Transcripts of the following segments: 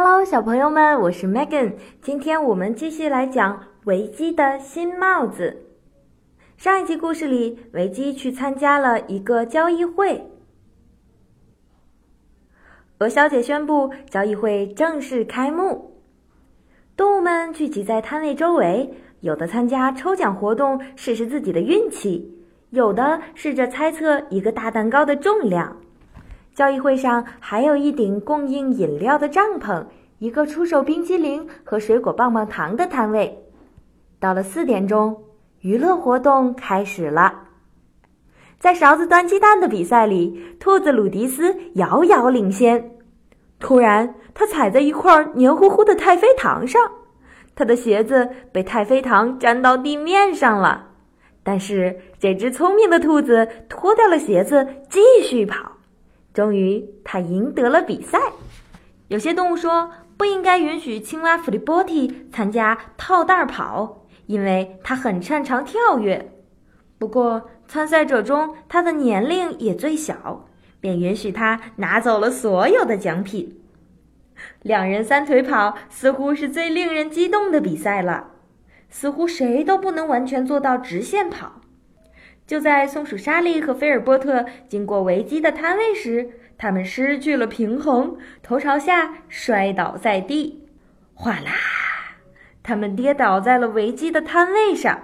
Hello，小朋友们，我是 Megan。今天我们继续来讲维基的新帽子。上一集故事里，维基去参加了一个交易会。鹅小姐宣布交易会正式开幕。动物们聚集在摊位周围，有的参加抽奖活动试试自己的运气，有的试着猜测一个大蛋糕的重量。交易会上还有一顶供应饮料的帐篷，一个出售冰激凌和水果棒棒糖的摊位。到了四点钟，娱乐活动开始了。在勺子端鸡蛋的比赛里，兔子鲁迪斯遥遥领先。突然，他踩在一块黏糊糊的太妃糖上，他的鞋子被太妃糖粘到地面上了。但是，这只聪明的兔子脱掉了鞋子，继续跑。终于，他赢得了比赛。有些动物说不应该允许青蛙弗利波蒂参加套袋跑，因为他很擅长跳跃。不过，参赛者中他的年龄也最小，便允许他拿走了所有的奖品。两人三腿跑似乎是最令人激动的比赛了，似乎谁都不能完全做到直线跑。就在松鼠莎莉和菲尔波特经过维基的摊位时，他们失去了平衡，头朝下摔倒在地。哗啦！他们跌倒在了维基的摊位上，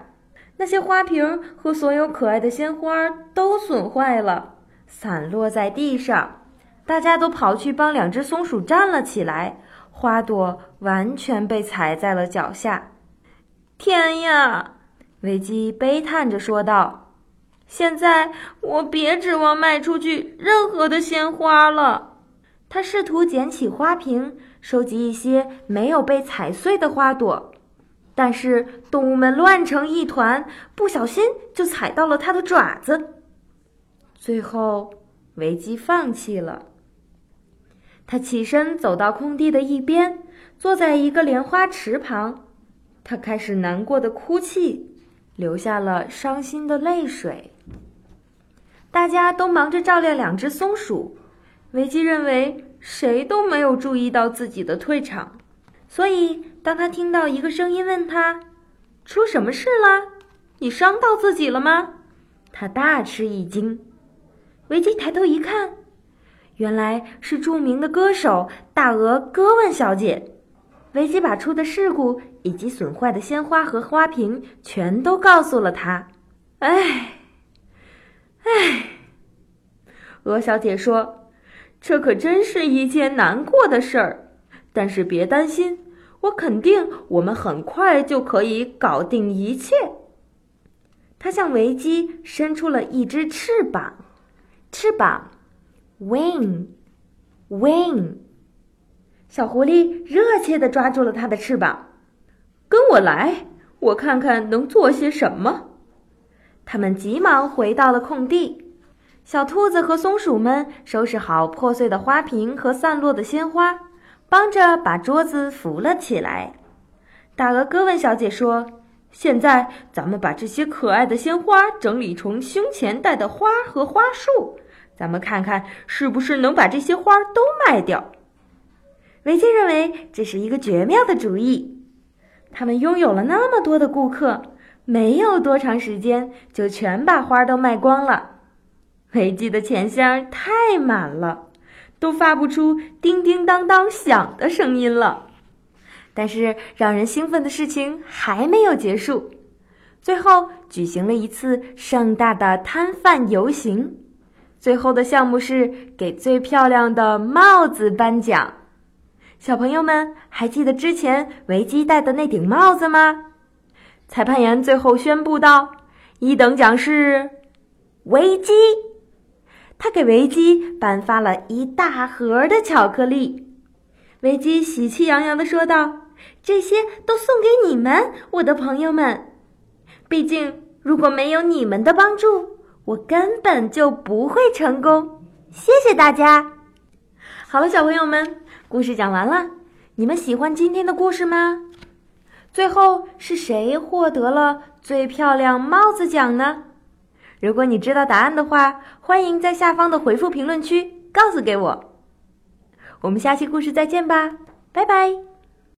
那些花瓶和所有可爱的鲜花都损坏了，散落在地上。大家都跑去帮两只松鼠站了起来，花朵完全被踩在了脚下。天呀！维基悲叹着说道。现在我别指望卖出去任何的鲜花了。他试图捡起花瓶，收集一些没有被踩碎的花朵，但是动物们乱成一团，不小心就踩到了他的爪子。最后，维基放弃了。他起身走到空地的一边，坐在一个莲花池旁，他开始难过的哭泣。流下了伤心的泪水。大家都忙着照料两只松鼠，维基认为谁都没有注意到自己的退场，所以当他听到一个声音问他：“出什么事了？你伤到自己了吗？”他大吃一惊。维基抬头一看，原来是著名的歌手大鹅戈问小姐。维基把出的事故以及损坏的鲜花和花瓶全都告诉了他。唉，唉，鹅小姐说：“这可真是一件难过的事儿。但是别担心，我肯定我们很快就可以搞定一切。”她向维基伸出了一只翅膀，翅膀，wing，wing。小狐狸热切地抓住了它的翅膀，“跟我来，我看看能做些什么。”他们急忙回到了空地。小兔子和松鼠们收拾好破碎的花瓶和散落的鲜花，帮着把桌子扶了起来。大鹅哥问小姐说：“现在咱们把这些可爱的鲜花整理成胸前戴的花和花束，咱们看看是不是能把这些花都卖掉。”维基认为这是一个绝妙的主意。他们拥有了那么多的顾客，没有多长时间就全把花都卖光了。维基的钱箱太满了，都发不出叮叮当当响的声音了。但是让人兴奋的事情还没有结束，最后举行了一次盛大的摊贩游行。最后的项目是给最漂亮的帽子颁奖。小朋友们还记得之前维基戴的那顶帽子吗？裁判员最后宣布道：“一等奖是维基。”他给维基颁发了一大盒的巧克力。维基喜气洋洋地说道：“这些都送给你们，我的朋友们。毕竟如果没有你们的帮助，我根本就不会成功。谢谢大家。”好了，小朋友们。故事讲完了，你们喜欢今天的故事吗？最后是谁获得了最漂亮帽子奖呢？如果你知道答案的话，欢迎在下方的回复评论区告诉给我。我们下期故事再见吧，拜拜。